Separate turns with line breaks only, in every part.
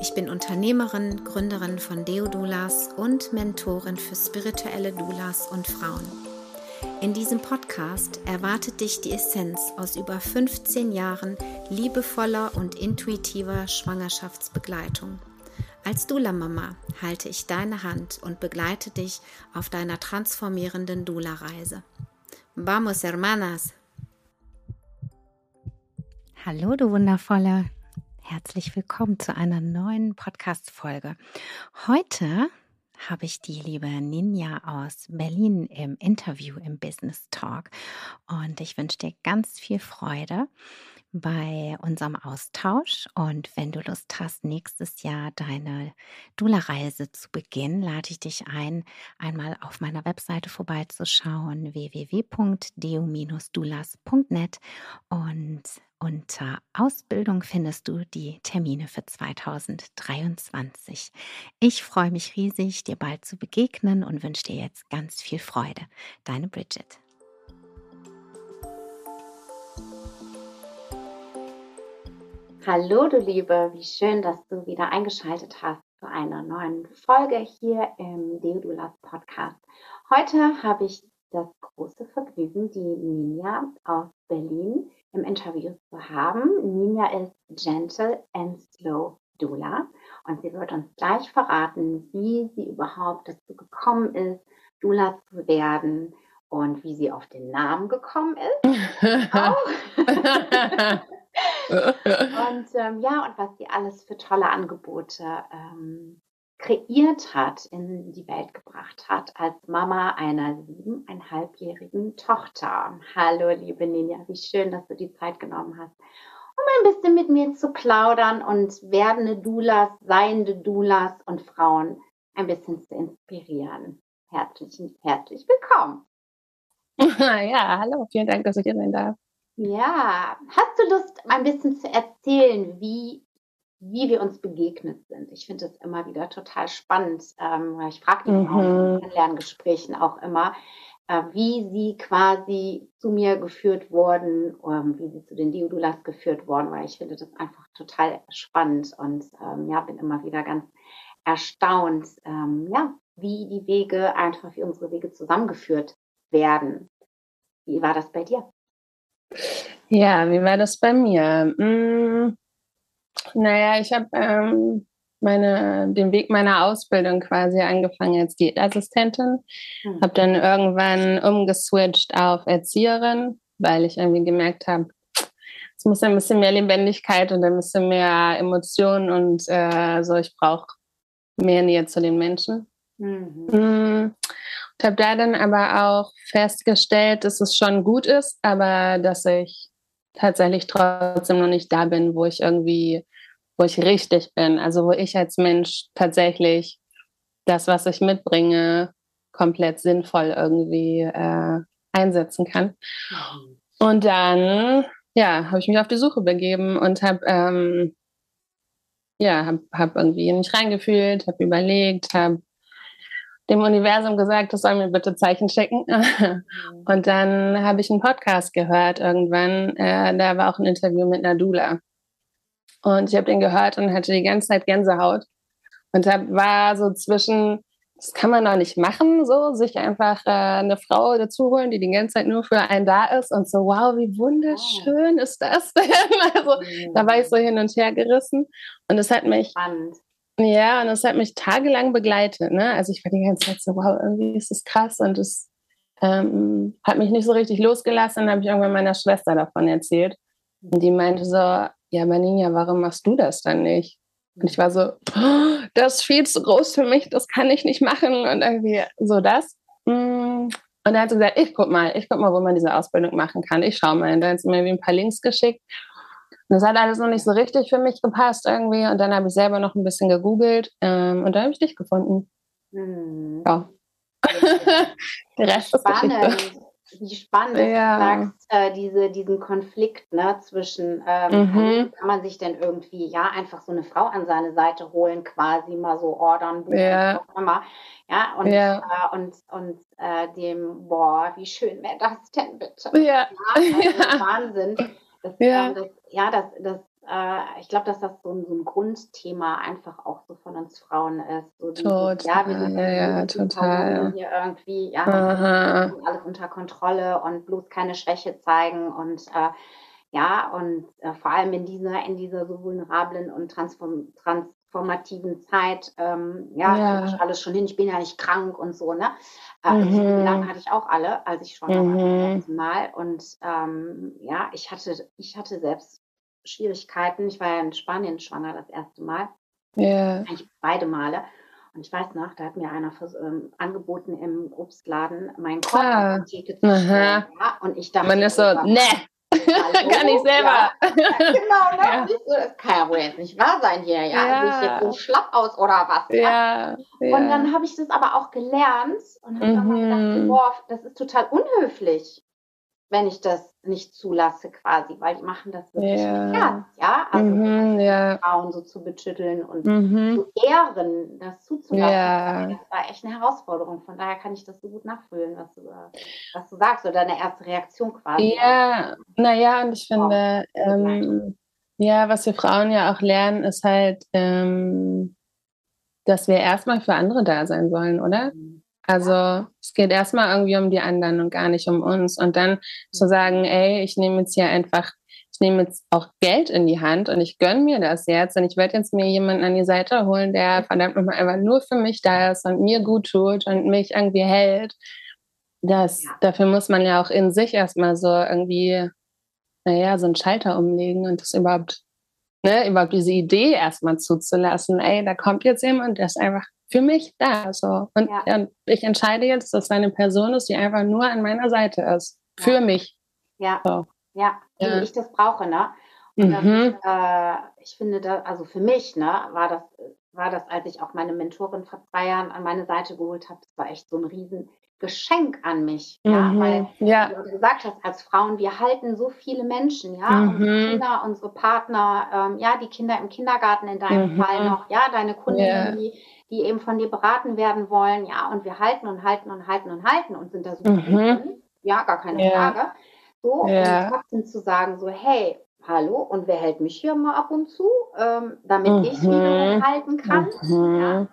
Ich bin Unternehmerin, Gründerin von Deodulas und Mentorin für spirituelle Doulas und Frauen. In diesem Podcast erwartet dich die Essenz aus über 15 Jahren liebevoller und intuitiver Schwangerschaftsbegleitung. Als Dula-Mama halte ich deine Hand und begleite dich auf deiner transformierenden Dula-Reise. Vamos, hermanas! Hallo, du Wundervolle! Herzlich willkommen zu einer neuen Podcast-Folge. Heute habe ich die liebe Ninja aus Berlin im Interview im Business Talk und ich wünsche dir ganz viel Freude bei unserem Austausch. Und wenn du Lust hast, nächstes Jahr deine Dula-Reise zu beginnen, lade ich dich ein, einmal auf meiner Webseite vorbeizuschauen, www.deu-dulas.net und unter Ausbildung findest du die Termine für 2023. Ich freue mich riesig, dir bald zu begegnen und wünsche dir jetzt ganz viel Freude. Deine Bridget. Hallo, du Liebe, wie schön, dass du wieder eingeschaltet hast zu einer neuen Folge hier im Deodulas Podcast. Heute habe ich das große Vergnügen, die Ninja aus Berlin im Interview zu haben. Ninja ist Gentle and Slow Dula und sie wird uns gleich verraten, wie sie überhaupt dazu gekommen ist, Dula zu werden und wie sie auf den Namen gekommen ist. und ähm, ja, und was sie alles für tolle Angebote ähm, kreiert hat, in die Welt gebracht hat, als Mama einer siebeneinhalbjährigen Tochter. Hallo, liebe Ninja, wie schön, dass du die Zeit genommen hast, um ein bisschen mit mir zu plaudern und werdende Doulas, seiende Doulas und Frauen ein bisschen zu inspirieren. Herzlich, herzlich willkommen.
Ja, hallo, vielen Dank, dass ich hier sein darf.
Ja, hast du Lust, ein bisschen zu erzählen, wie wie wir uns begegnet sind. Ich finde das immer wieder total spannend. Ähm, ich frage die mhm. Frauen in Lerngesprächen auch immer, äh, wie sie quasi zu mir geführt wurden, ähm, wie sie zu den Diodulas geführt wurden, weil ich finde das einfach total spannend und ähm, ja, bin immer wieder ganz erstaunt, ähm, ja, wie die Wege einfach, wie unsere Wege zusammengeführt werden. Wie war das bei dir?
Ja, wie war das bei mir? Hm naja, ich habe ähm, meine, den Weg meiner Ausbildung quasi angefangen als Diätassistentin, mhm. habe dann irgendwann umgeswitcht auf Erzieherin, weil ich irgendwie gemerkt habe, es muss ein bisschen mehr Lebendigkeit und ein bisschen mehr Emotionen und äh, so, ich brauche mehr Nähe zu den Menschen. Mhm. Mm. Und habe da dann aber auch festgestellt, dass es schon gut ist, aber dass ich tatsächlich trotzdem noch nicht da bin, wo ich irgendwie, wo ich richtig bin. Also wo ich als Mensch tatsächlich das, was ich mitbringe, komplett sinnvoll irgendwie äh, einsetzen kann. Mhm. Und dann, ja, habe ich mich auf die Suche begeben und habe ähm, ja, habe hab irgendwie nicht reingefühlt, habe überlegt, habe dem Universum gesagt, das soll mir bitte Zeichen schicken. Mhm. Und dann habe ich einen Podcast gehört irgendwann. Äh, da war auch ein Interview mit Nadula. Und ich habe den gehört und hatte die ganze Zeit Gänsehaut. Und da war so zwischen, das kann man doch nicht machen, so sich einfach äh, eine Frau dazu holen, die die ganze Zeit nur für einen da ist und so, wow, wie wunderschön oh. ist das denn? Also mhm. da war ich so hin und her gerissen und es hat mich Spannend. Ja, und das hat mich tagelang begleitet. Ne? Also ich war die ganze Zeit so, wow, irgendwie ist das krass und es ähm, hat mich nicht so richtig losgelassen. Dann habe ich irgendwann meiner Schwester davon erzählt. Und die meinte so, ja, Maninja, warum machst du das dann nicht? Und ich war so, oh, das ist viel zu groß für mich, das kann ich nicht machen. Und irgendwie so das. Mm. Und dann hat sie gesagt, ich guck mal, ich guck mal, wo man diese Ausbildung machen kann. Ich schaue mal. Und dann hat sie mir ein paar Links geschickt. Das hat alles noch nicht so richtig für mich gepasst irgendwie. Und dann habe ich selber noch ein bisschen gegoogelt ähm, und dann habe ich dich gefunden. Mhm. Ja. Der Rest ist
Geschichte wie spannend ja. du sagst, äh, diese, diesen Konflikt ne, zwischen, ähm, mhm. kann man sich denn irgendwie, ja, einfach so eine Frau an seine Seite holen, quasi mal so ordern,
ja.
immer. Ja, und, ja. Äh, und, und äh, dem, boah, wie schön wäre das denn bitte?
Ja. ja
also Wahnsinn. Das, ja. Ähm, das, ja, das, das äh, ich glaube, dass das so ein, so ein, Grundthema einfach auch so von uns Frauen ist. So
total, ja, wir sind ja, total.
hier irgendwie, ja, alles unter Kontrolle und bloß keine Schwäche zeigen und äh, ja, und äh, vor allem in dieser, in dieser so vulnerablen und transform, transformativen Zeit, ähm, ja, ja. Ich alles schon hin, ich bin ja nicht krank und so, ne? Äh, mhm. Lange hatte ich auch alle, als ich schon mhm. Mal. Und ähm, ja, ich hatte, ich hatte selbst Schwierigkeiten. Ich war ja in Spanien schwanger das erste Mal.
Ja.
Eigentlich beide Male. Und ich weiß noch, da hat mir einer ähm, angeboten im Obstladen meinen Korb ah. zu stellen. Ja, und ich dachte,
man ist so, ne, kann ich selber.
Ja, genau, ne? Ja. So, das kann ja wohl jetzt nicht wahr sein hier. Ja, ja. Sehe ich jetzt so schlapp aus oder was?
Ja.
ja. Und dann habe ich das aber auch gelernt und habe mhm. gedacht, boah, das ist total unhöflich wenn ich das nicht zulasse quasi, weil die machen das wirklich ja. mit Herz, ja? Also
mhm, ja.
Frauen so zu betütteln und mhm. zu ehren, das zuzulassen, ja. das war echt eine Herausforderung. Von daher kann ich das so gut nachfühlen, was du, was du sagst, oder deine erste Reaktion quasi.
Ja, naja, und ich finde, ähm, ja, was wir Frauen ja auch lernen, ist halt, ähm, dass wir erstmal für andere da sein sollen, oder? Mhm. Also es geht erstmal irgendwie um die anderen und gar nicht um uns. Und dann zu sagen, ey, ich nehme jetzt hier einfach, ich nehme jetzt auch Geld in die Hand und ich gönne mir das jetzt und ich werde jetzt mir jemanden an die Seite holen, der verdammt nochmal einfach nur für mich da ist und mir gut tut und mich irgendwie hält. Das, dafür muss man ja auch in sich erstmal so irgendwie, naja, so einen Schalter umlegen und das überhaupt, ne, überhaupt diese Idee erstmal zuzulassen. Ey, da kommt jetzt jemand, der ist einfach für mich da. So. Und ja. ich entscheide jetzt, dass eine Person ist, die einfach nur an meiner Seite ist. Ja. Für mich.
Ja. So. Ja, wie ich das brauche, ne? Und mhm. ist, äh, ich finde, da, also für mich, ne, war das, war das, als ich auch meine Mentorin vor zwei Jahren an meine Seite geholt habe, das war echt so ein Riesengeschenk an mich. Mhm. Ja, weil, ja. wie du gesagt hast, als Frauen, wir halten so viele Menschen, ja, mhm. unsere Kinder, unsere Partner, ähm, ja, die Kinder im Kindergarten in deinem mhm. Fall noch, ja, deine Kundinnen, ja. die die eben von dir beraten werden wollen. Ja, und wir halten und halten und halten und halten und sind da so mhm. drin. Ja, gar keine ja. Frage. So, ja. und trotzdem zu sagen, so, hey, hallo, und wer hält mich hier mal ab und zu, ähm, damit mhm. ich wiederum halten kann? Mhm. Ja,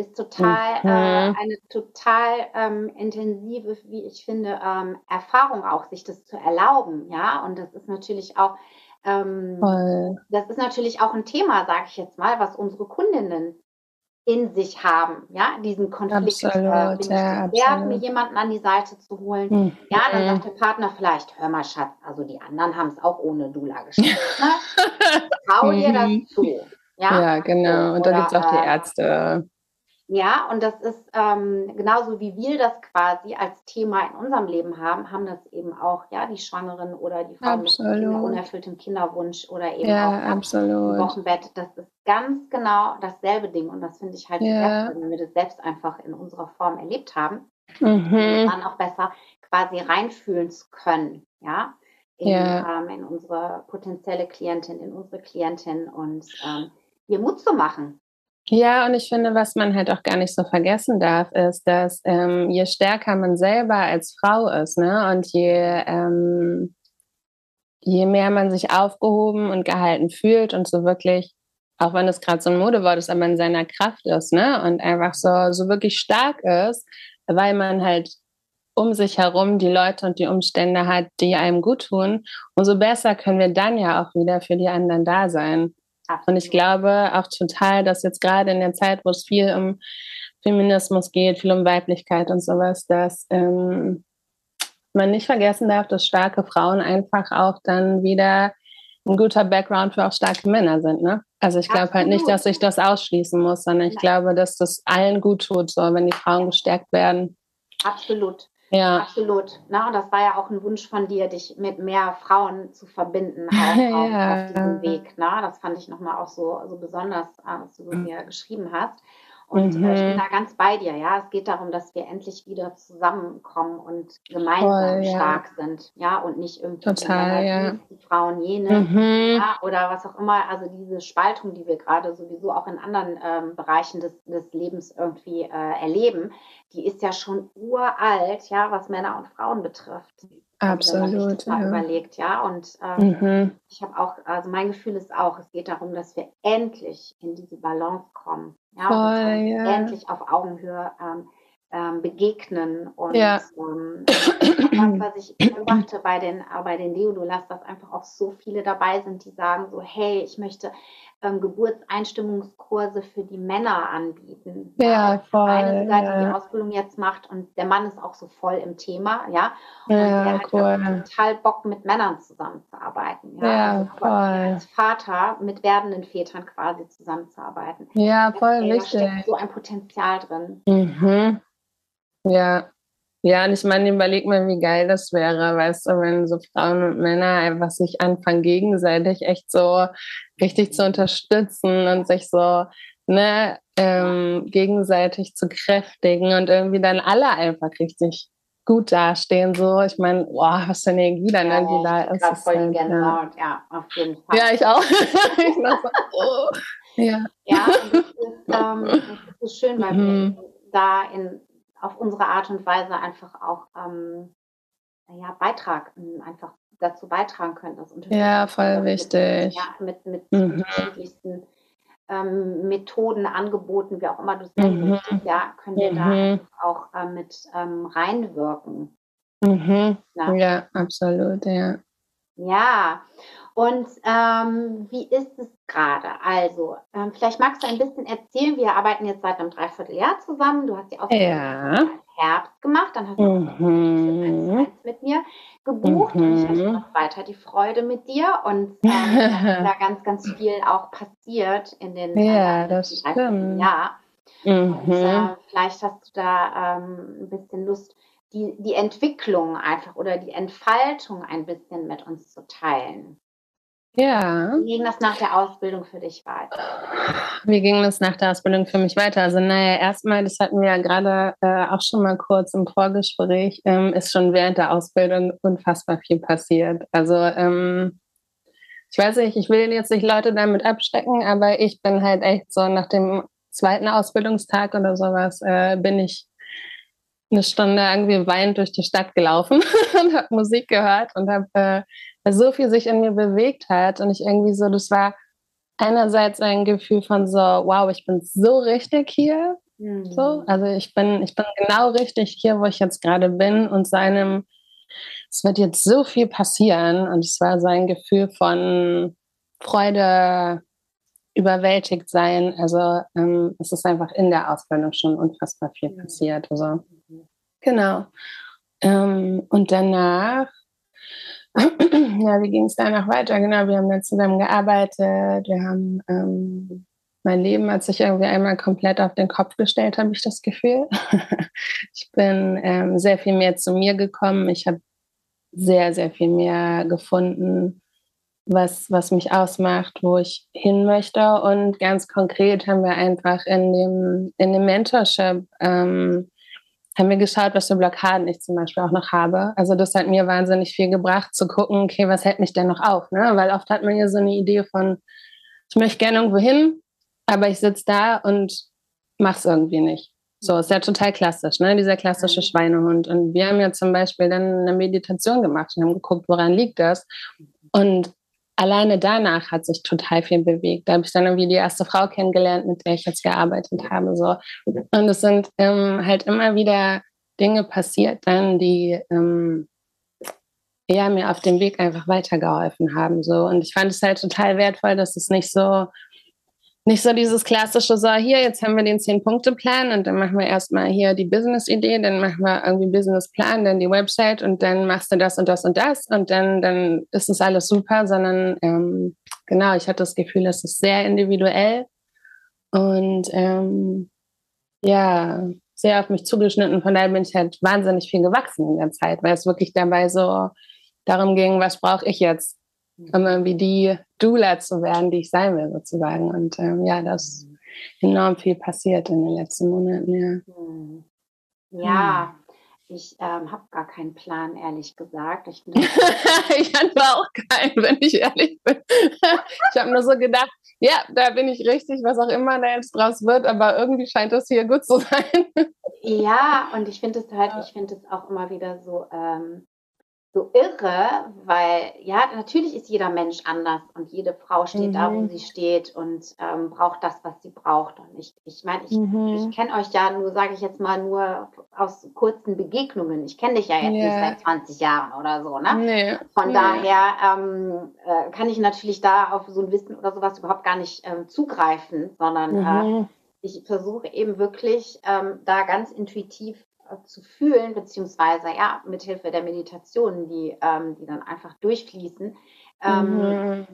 ist total äh, mhm. eine total ähm, intensive, wie ich finde, ähm, Erfahrung auch, sich das zu erlauben. Ja, und das ist natürlich auch ähm, das ist natürlich auch ein Thema, sage ich jetzt mal, was unsere Kundinnen in sich haben, ja, diesen Konflikt. Absolut, äh, ja, wert, mir jemanden an die Seite zu holen. Mhm. Ja, dann sagt der Partner vielleicht, hör mal, Schatz, also die anderen haben es auch ohne Dula geschafft. Ne? Trau dir das mhm. zu. Ja,
ja genau. Und dann gibt es auch die äh, Ärzte.
Ja, und das ist ähm, genauso wie wir das quasi als Thema in unserem Leben haben, haben das eben auch ja die Schwangeren oder die Frauen absolut. mit Kinder, unerfülltem Kinderwunsch oder eben ja, auch
absolut.
im Wochenbett. Das ist ganz genau dasselbe Ding und das finde ich halt ja. besser, wenn wir das selbst einfach in unserer Form erlebt haben, mhm. dann auch besser quasi reinfühlen zu können, ja, in, ja. Ähm, in unsere potenzielle Klientin, in unsere Klientin und ähm, ihr Mut zu machen.
Ja, und ich finde, was man halt auch gar nicht so vergessen darf, ist, dass ähm, je stärker man selber als Frau ist, ne, und je, ähm, je mehr man sich aufgehoben und gehalten fühlt und so wirklich, auch wenn es gerade so ein Modewort ist, aber in seiner Kraft ist, ne, und einfach so, so wirklich stark ist, weil man halt um sich herum die Leute und die Umstände hat, die einem gut tun, umso besser können wir dann ja auch wieder für die anderen da sein. Und ich glaube auch total, dass jetzt gerade in der Zeit, wo es viel um Feminismus geht, viel um Weiblichkeit und sowas, dass ähm, man nicht vergessen darf, dass starke Frauen einfach auch dann wieder ein guter Background für auch starke Männer sind. Ne? Also ich glaube halt nicht, dass ich das ausschließen muss, sondern ich glaube, dass das allen gut tut, so wenn die Frauen gestärkt werden.
Absolut.
Ja.
Absolut. Na, und das war ja auch ein Wunsch von dir, dich mit mehr Frauen zu verbinden auf, ja. auf diesem Weg. Na, das fand ich nochmal auch so, so besonders, was du mhm. mir geschrieben hast. Und mhm. ich bin mhm. da ganz bei dir, ja. Es geht darum, dass wir endlich wieder zusammenkommen und gemeinsam Voll, ja. stark sind, ja, und nicht irgendwie
Total, ja.
die Frauen jene mhm. ja, oder was auch immer. Also diese Spaltung, die wir gerade sowieso auch in anderen ähm, Bereichen des, des Lebens irgendwie äh, erleben, die ist ja schon uralt, ja, was Männer und Frauen betrifft.
Absolut. Also, wenn man
sich mal ja. überlegt, ja. Und ähm, mhm. ich habe auch, also mein Gefühl ist auch, es geht darum, dass wir endlich in diese Balance kommen. Ja,
Voll, ja.
endlich auf Augenhöhe ähm, ähm, begegnen. Und ja. Was, was ich beobachte bei den, bei den Deodulas, dass einfach auch so viele dabei sind, die sagen so, hey, ich möchte ähm, Geburtseinstimmungskurse für die Männer anbieten.
Ja, voll.
Eine sogar, ja. die die Ausbildung jetzt macht und der Mann ist auch so voll im Thema, ja. Und
ja,
der hat cool. total Bock, mit Männern zusammenzuarbeiten. Ja,
ja also, voll.
Als Vater mit werdenden Vätern quasi zusammenzuarbeiten.
Ja, voll das, wichtig. Da
steckt so ein Potenzial drin.
Mhm. Ja, ja, und ich meine, überleg mal, wie geil das wäre, weißt du, wenn so Frauen und Männer einfach sich anfangen, gegenseitig echt so richtig zu unterstützen und sich so ne, ähm, gegenseitig zu kräftigen und irgendwie dann alle einfach richtig gut dastehen. So, ich meine, boah, was für eine Energie dann ja, irgendwie da ist.
Ich voll halt, Gänsehaut, ja. ja, auf jeden Fall.
Ja, ich auch. ich so,
oh. Ja, ja das ist, ähm, das ist schön, weil mhm. wir da in auf unsere Art und Weise einfach auch ähm, ja, Beitrag, ähm, einfach dazu beitragen können, dass
Ja, voll wichtig.
Ja, mit, mit mhm. unterschiedlichsten ähm, Methoden, Angeboten, wie auch immer du es nennen mhm. möchtest, ja, können wir mhm. da auch äh, mit ähm, reinwirken.
Mhm. Ja. ja, absolut, ja.
Ja, und ähm, wie ist es gerade? Also, ähm, vielleicht magst du ein bisschen erzählen. Wir arbeiten jetzt seit einem Dreivierteljahr zusammen. Du hast die Ausbildung ja. im Herbst gemacht, dann hast du mhm. mit mir gebucht mhm. und ich hatte noch weiter die Freude mit dir und ähm, da ganz, ganz viel auch passiert in den
ja, das stimmt.
Jahr. Mhm. Und, äh, vielleicht hast du da ähm, ein bisschen Lust, die, die Entwicklung einfach oder die Entfaltung ein bisschen mit uns zu teilen.
Ja.
Wie ging das nach der Ausbildung für dich weiter?
Wie ging das nach der Ausbildung für mich weiter? Also, naja, erstmal, das hatten wir ja gerade äh, auch schon mal kurz im Vorgespräch, ähm, ist schon während der Ausbildung unfassbar viel passiert. Also, ähm, ich weiß nicht, ich will jetzt nicht Leute damit abschrecken, aber ich bin halt echt so nach dem zweiten Ausbildungstag oder sowas, äh, bin ich eine Stunde irgendwie weinend durch die Stadt gelaufen und habe Musik gehört und habe äh, weil so viel sich in mir bewegt hat und ich irgendwie so, das war einerseits ein Gefühl von so, wow, ich bin so richtig hier. Mhm. So, also ich bin, ich bin genau richtig hier, wo ich jetzt gerade bin und seinem, es wird jetzt so viel passieren und es war so ein Gefühl von Freude, überwältigt sein. Also ähm, es ist einfach in der Ausbildung schon unfassbar viel passiert. Also genau. Ähm, und danach ja, wie ging es danach weiter? Genau, wir haben dann zusammen gearbeitet. Wir haben ähm, mein Leben hat sich irgendwie einmal komplett auf den Kopf gestellt, habe ich das Gefühl. ich bin ähm, sehr viel mehr zu mir gekommen. Ich habe sehr, sehr viel mehr gefunden, was, was mich ausmacht, wo ich hin möchte. Und ganz konkret haben wir einfach in dem, in dem Mentorship ähm, haben wir geschaut, was für Blockaden ich zum Beispiel auch noch habe. Also das hat mir wahnsinnig viel gebracht, zu gucken, okay, was hält mich denn noch auf? Ne? Weil oft hat man ja so eine Idee von, ich möchte gerne irgendwo hin, aber ich sitze da und mache es irgendwie nicht. So, ist ja total klassisch, ne? dieser klassische Schweinehund. Und wir haben ja zum Beispiel dann eine Meditation gemacht und haben geguckt, woran liegt das. Und alleine danach hat sich total viel bewegt. Da habe ich dann irgendwie die erste Frau kennengelernt, mit der ich jetzt gearbeitet habe. So. Und es sind ähm, halt immer wieder Dinge passiert dann, die ähm, ja, mir auf dem Weg einfach weitergeholfen haben. So. Und ich fand es halt total wertvoll, dass es nicht so nicht so dieses klassische, so hier, jetzt haben wir den Zehn-Punkte-Plan und dann machen wir erstmal hier die Business-Idee, dann machen wir irgendwie Business-Plan, dann die Website und dann machst du das und das und das und dann, dann ist es alles super, sondern ähm, genau, ich hatte das Gefühl, es ist sehr individuell und ähm, ja, sehr auf mich zugeschnitten. Von daher bin ich halt wahnsinnig viel gewachsen in der Zeit, weil es wirklich dabei so darum ging, was brauche ich jetzt um irgendwie die Doula zu werden, die ich sein will, sozusagen. Und ähm, ja, das, enorm viel passiert in den letzten Monaten,
ja. Hm. Ja, ich ähm, habe gar keinen Plan, ehrlich gesagt. Ich,
ich hatte auch keinen, wenn ich ehrlich bin. ich habe nur so gedacht, ja, da bin ich richtig, was auch immer da jetzt draus wird, aber irgendwie scheint das hier gut zu sein.
ja, und ich finde es halt, ich finde es auch immer wieder so, ähm, so irre, weil ja, natürlich ist jeder Mensch anders und jede Frau steht mhm. da, wo mhm. sie steht und ähm, braucht das, was sie braucht. Und ich ich, meine, ich, mhm. ich kenne euch ja nur, sage ich jetzt mal, nur aus kurzen Begegnungen. Ich kenne dich ja jetzt yeah. nicht seit 20 Jahren oder so, ne? Nee. Von nee. daher ähm, äh, kann ich natürlich da auf so ein Wissen oder sowas überhaupt gar nicht ähm, zugreifen, sondern äh, mhm. äh, ich versuche eben wirklich ähm, da ganz intuitiv zu fühlen, beziehungsweise ja, mithilfe der Meditationen, die, ähm, die dann einfach durchfließen, ähm, mhm.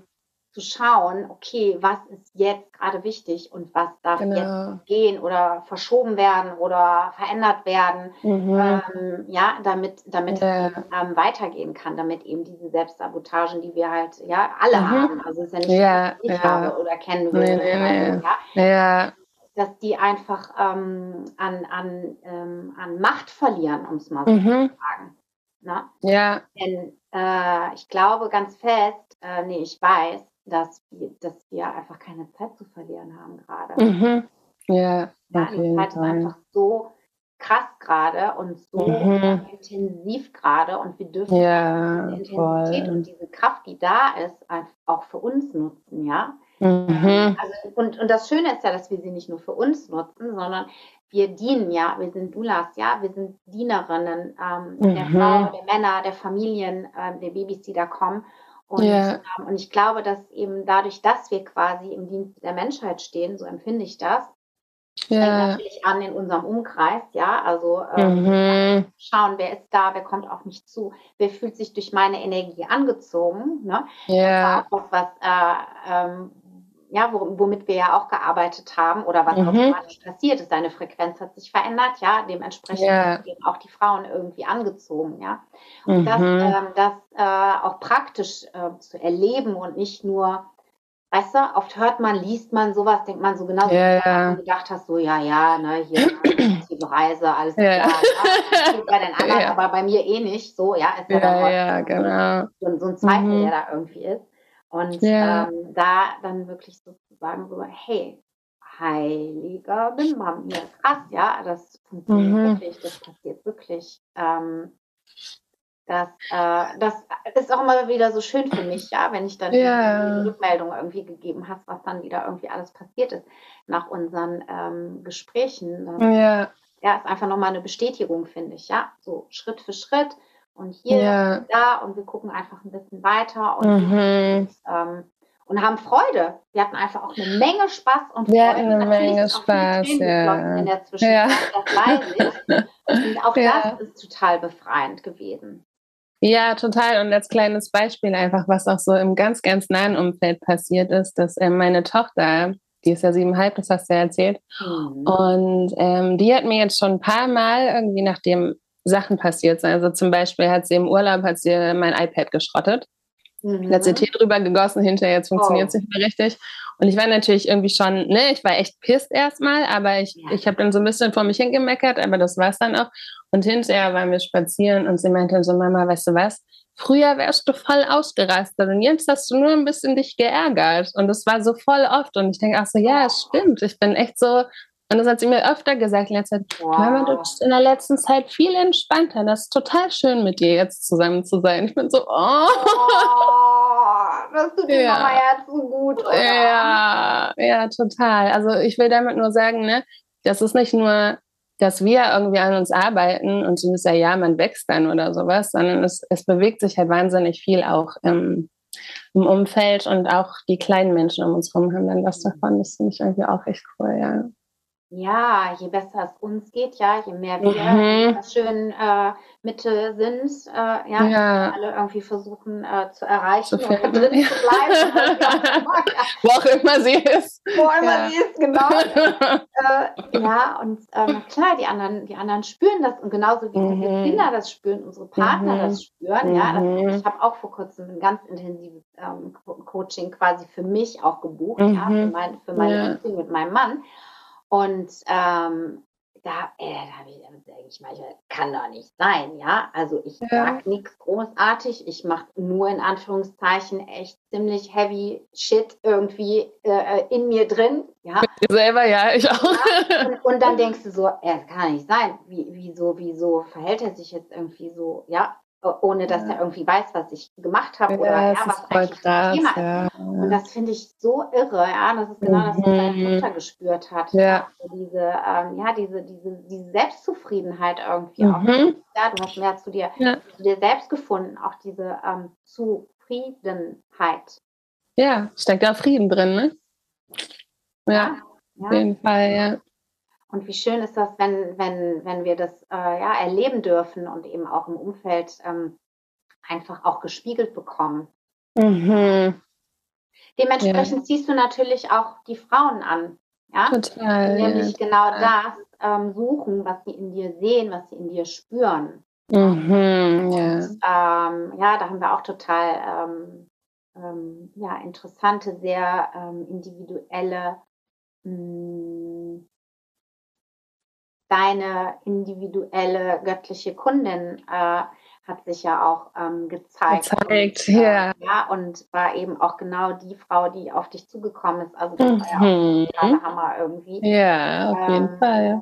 zu schauen, okay, was ist jetzt gerade wichtig und was darf genau. jetzt gehen oder verschoben werden oder verändert werden, mhm. ähm, ja, damit, damit ja. es ähm, weitergehen kann, damit eben diese Selbstsabotagen, die wir halt ja alle mhm. haben, also es ist ja nicht, ja, ich ja. habe oder kennen nee, nee, nee. ja, ja dass die einfach ähm, an, an, ähm, an Macht verlieren, um es mal so mhm. zu sagen. Ne? Ja. Denn äh, ich glaube ganz fest, äh, nee, ich weiß, dass wir, dass wir einfach keine Zeit zu verlieren haben gerade. Mhm. Ja, ja die Zeit ist einfach so krass gerade und so mhm. intensiv gerade und wir dürfen ja, diese Intensität voll. und diese Kraft, die da ist, auch für uns nutzen, ja. Mhm. Also, und, und das Schöne ist ja, dass wir sie nicht nur für uns nutzen, sondern wir dienen ja, wir sind Dulas, ja, wir sind Dienerinnen ähm, mhm. der Frauen, der Männer, der Familien, äh, der Babys, die da kommen. Und, yeah. ähm, und ich glaube, dass eben dadurch, dass wir quasi im Dienst der Menschheit stehen, so empfinde ich das, ja. fängt natürlich an in unserem Umkreis, ja, also ähm, mhm. schauen, wer ist da, wer kommt auf mich zu, wer fühlt sich durch meine Energie angezogen, ne? Ja. Das war auch was, was äh, ähm, ja, womit wir ja auch gearbeitet haben oder was mhm. automatisch passiert ist. Deine Frequenz hat sich verändert, ja, dementsprechend yeah. sind auch die Frauen irgendwie angezogen, ja. Und mhm. das, ähm, das äh, auch praktisch äh, zu erleben und nicht nur, weißt du, oft hört man, liest man sowas, denkt man so genau, yeah. wie du gedacht hast, so, ja, ja, ne, hier, die Reise, alles yeah. klar, ja, bei den anderen, aber bei mir eh nicht, so, ja, ist ja, ja, ja genau. so, so ein Zweifel, mhm. der da irgendwie ist. Und ja. ähm, da dann wirklich sozusagen so, hey, heiliger Bimbam, hier krass, ja, das funktioniert mhm. wirklich, das passiert wirklich. Ähm, das, äh, das ist auch immer wieder so schön für mich, ja, wenn ich dann ja. die Rückmeldung irgendwie gegeben hast, was dann wieder irgendwie alles passiert ist nach unseren ähm, Gesprächen. Ja. ja, ist einfach nochmal eine Bestätigung, finde ich, ja, so Schritt für Schritt und hier ja. und da und wir gucken einfach ein bisschen weiter und, mhm. ähm, und haben Freude. Wir hatten einfach auch eine Menge Spaß und
wir Freude. hatten eine Menge Spaß, ja.
In der Zwischenzeit, ja. das. Und auch ja. das ist total befreiend gewesen.
Ja, total. Und als kleines Beispiel einfach, was auch so im ganz, ganz nahen Umfeld passiert ist, dass äh, meine Tochter, die ist ja siebeneinhalb, das hast du ja erzählt, mhm. und ähm, die hat mir jetzt schon ein paar Mal irgendwie, nachdem Sachen passiert sind. Also zum Beispiel hat sie im Urlaub hat sie mein iPad geschrottet. Mhm. Hat sie Tee drüber gegossen, hinterher jetzt funktioniert es oh. nicht mehr richtig. Und ich war natürlich irgendwie schon, ne, ich war echt pisst erstmal, aber ich, ja. ich habe dann so ein bisschen vor mich hingemeckert, aber das war es dann auch. Und hinterher waren wir spazieren und sie meinte so, Mama, weißt du was? Früher wärst du voll ausgerastet und jetzt hast du nur ein bisschen dich geärgert. Und das war so voll oft. Und ich denke auch so, ja, es stimmt. Ich bin echt so und das hat sie mir öfter gesagt in letzter Zeit. Wow. Mama, du bist in der letzten Zeit viel entspannter. Das ist total schön, mit dir jetzt zusammen zu sein. Ich bin so, oh. oh
das tut dir ja. Mama ja zu gut, oder?
Ja, ja, total. Also ich will damit nur sagen, ne, das ist nicht nur, dass wir irgendwie an uns arbeiten und so ist ja, ja, man wächst dann oder sowas, sondern es, es bewegt sich halt wahnsinnig viel auch im, im Umfeld und auch die kleinen Menschen um uns herum haben dann was davon. Das finde ich irgendwie auch echt cool, ja.
Ja, je besser es uns geht, ja, je mehr wir mhm. schön äh, Mitte sind, äh, ja, ja. alle irgendwie versuchen äh, zu erreichen zu oder drin ja. zu bleiben.
Wo auch immer sie ist.
Wo auch immer ja. sie ist, genau. Äh, ja, und ähm, klar, die anderen, die anderen spüren das und genauso wie mhm. unsere Kinder das spüren, unsere Partner mhm. das spüren, ja. Das, mhm. ich habe auch vor kurzem ein ganz intensives ähm, Coaching quasi für mich auch gebucht, ja, für, mhm. mein, für meine Beziehung mit meinem Mann. Und ähm, da, äh, da habe ich, denke ich manchmal, kann doch nicht sein, ja. Also ich ja. mag nichts großartig, ich mache nur in Anführungszeichen echt ziemlich heavy Shit irgendwie äh, in mir drin, ja.
Mit selber, ja, ich auch.
Ja? Und, und, dann denkst du so, äh, das kann nicht sein. Wie, wieso, wieso verhält er sich jetzt irgendwie so, ja? Ohne dass ja. er irgendwie weiß, was ich gemacht habe ja, oder ja, was eigentlich das Thema ja. ist. Und das finde ich so irre, ja, das ist genau das, was meine mhm. Mutter gespürt hat. Ja. Also diese, ähm, ja, diese, diese, diese Selbstzufriedenheit irgendwie mhm. auch. Ja, du hast mehr zu dir, zu dir selbst gefunden, auch diese ähm, Zufriedenheit.
Ja, steckt da Frieden drin, ne? Ja, auf jeden Fall, ja.
Und wie schön ist das, wenn, wenn, wenn wir das äh, ja, erleben dürfen und eben auch im Umfeld ähm, einfach auch gespiegelt bekommen. Mhm. Dementsprechend ja. ziehst du natürlich auch die Frauen an. Ja? Total. Die nämlich genau das ähm, suchen, was sie in dir sehen, was sie in dir spüren. Mhm, ja. Und, ähm, ja, da haben wir auch total ähm, ähm ja, interessante, sehr ähm, individuelle mh, hm, deine individuelle göttliche Kundin äh, hat sich ja auch ähm, gezeigt.
Gezeigt, und, äh, ja.
ja. Und war eben auch genau die Frau, die auf dich zugekommen ist. Also das war ja auch mhm. Hammer irgendwie.
Ja, auf ähm, jeden Fall.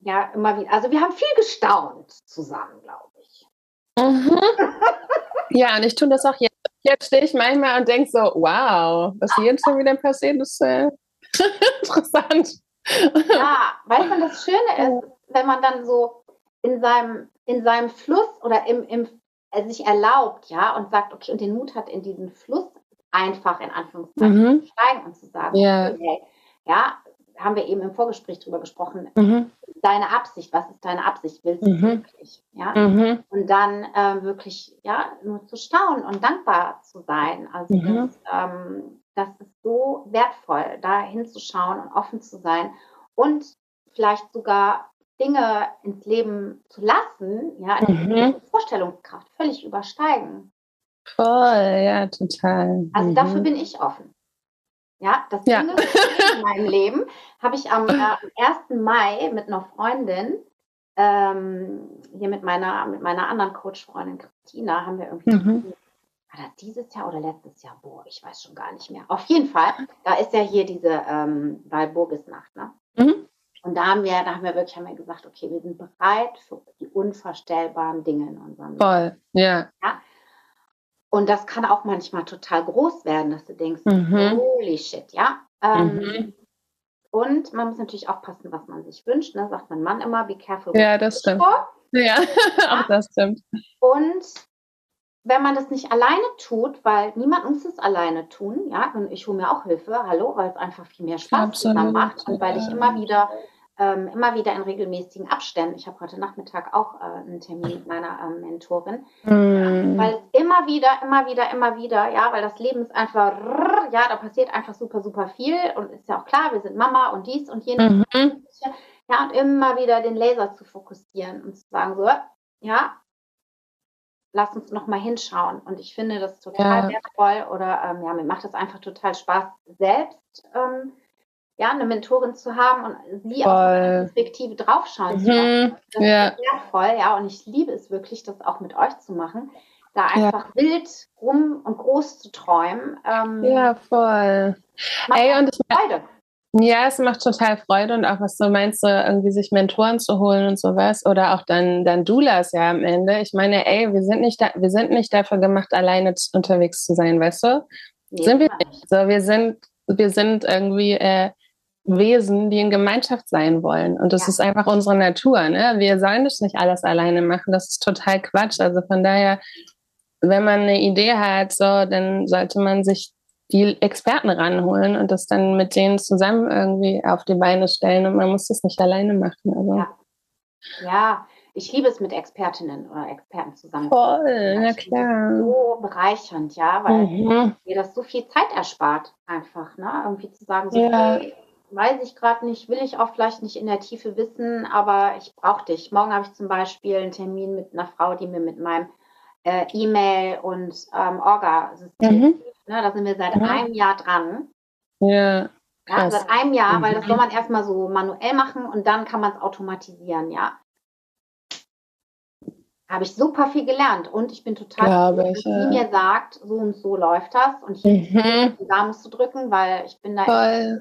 Ja, immer wieder. Also wir haben viel gestaunt zusammen, glaube ich. Mhm.
ja, und ich tue das auch jetzt. Jetzt stehe ich manchmal und denke so, wow, was hier jetzt schon wieder passiert, ist äh, interessant.
Ja, weißt du, das Schöne ist, wenn man dann so in seinem, in seinem Fluss oder im, im äh, sich erlaubt, ja, und sagt, okay, und den Mut hat, in diesen Fluss einfach in Anführungszeichen mhm. zu steigen und zu sagen, yeah. okay, ja, haben wir eben im Vorgespräch drüber gesprochen, mhm. deine Absicht, was ist deine Absicht, willst du mhm. wirklich, ja? Mhm. Und dann ähm, wirklich, ja, nur zu staunen und dankbar zu sein. Also mhm. das, ähm, das ist so wertvoll, da hinzuschauen und offen zu sein und vielleicht sogar Dinge ins Leben zu lassen, ja, mhm. Vorstellungskraft völlig übersteigen.
Voll, ja, total.
Also mhm. dafür bin ich offen. Ja, das ja. Ding in meinem Leben habe ich am, äh, am 1. Mai mit einer Freundin, ähm, hier mit meiner, mit meiner anderen Coach-Freundin Christina, haben wir irgendwie mhm war das dieses Jahr oder letztes Jahr? Boah, ich weiß schon gar nicht mehr. Auf jeden Fall, da ist ja hier diese ähm, Walburgisnacht, ne? Mhm. Und da haben wir, da haben wir wirklich haben wir gesagt, okay, wir sind bereit für die unvorstellbaren Dinge in unserem
Leben. Voll, ja.
ja. Und das kann auch manchmal total groß werden, dass du denkst, mhm. holy shit, ja. Ähm, mhm. Und man muss natürlich aufpassen, was man sich wünscht. Ne? Sagt mein Mann immer, be careful.
Ja, das stimmt. Ja, auch das stimmt.
Und wenn man das nicht alleine tut, weil niemand muss es alleine tun, ja, und ich hole mir auch Hilfe, hallo, weil es einfach viel mehr Spaß Absolut. zusammen macht und weil ich immer wieder, ähm, immer wieder in regelmäßigen Abständen, ich habe heute Nachmittag auch äh, einen Termin mit meiner ähm, Mentorin, mm. weil es immer wieder, immer wieder, immer wieder, ja, weil das Leben ist einfach, ja, da passiert einfach super, super viel und ist ja auch klar, wir sind Mama und dies und jenes, mhm. ja, und immer wieder den Laser zu fokussieren und zu sagen so, ja, lass uns noch mal hinschauen. Und ich finde das total ja. wertvoll oder ähm, ja, mir macht es einfach total Spaß, selbst ähm, ja, eine Mentorin zu haben und sie Voll. aus der Perspektive draufschauen mhm. zu lassen. Das ja. ist wertvoll, ja, und ich liebe es wirklich, das auch mit euch zu machen. Da einfach ja. wild rum und groß zu träumen.
Ähm, ja, voll. Ey, und ich, Freude. Ja, es macht total Freude und auch was du meinst, so irgendwie sich Mentoren zu holen und sowas oder auch dann, dann Doulas ja am Ende. Ich meine, ey, wir sind nicht da, wir sind nicht dafür gemacht, alleine unterwegs zu sein, weißt du? Nee, sind wir nicht. So, wir sind, wir sind irgendwie äh, Wesen, die in Gemeinschaft sein wollen. Und das ja. ist einfach unsere Natur, ne? Wir sollen das nicht alles alleine machen. Das ist total Quatsch. Also von daher, wenn man eine Idee hat, so, dann sollte man sich die Experten ranholen und das dann mit denen zusammen irgendwie auf die Beine stellen und man muss das nicht alleine machen. Also.
Ja. ja, ich liebe es mit Expertinnen oder Experten zusammen.
Voll, na klar.
So bereichernd, ja, weil mhm. mir das so viel Zeit erspart, einfach, ne? Irgendwie zu sagen, so, ja. hey, weiß ich gerade nicht, will ich auch vielleicht nicht in der Tiefe wissen, aber ich brauche dich. Morgen habe ich zum Beispiel einen Termin mit einer Frau, die mir mit meinem äh, E-Mail und ähm, Orga-System, mhm. ne, da sind wir seit mhm. einem Jahr dran.
Ja.
Ja, seit einem Jahr, weil das soll man erstmal so manuell machen und dann kann man es automatisieren, ja habe ich super viel gelernt und ich bin total, froh, dass sie mir sagt, so und so läuft das und hier mhm. da musst du drücken, weil ich bin da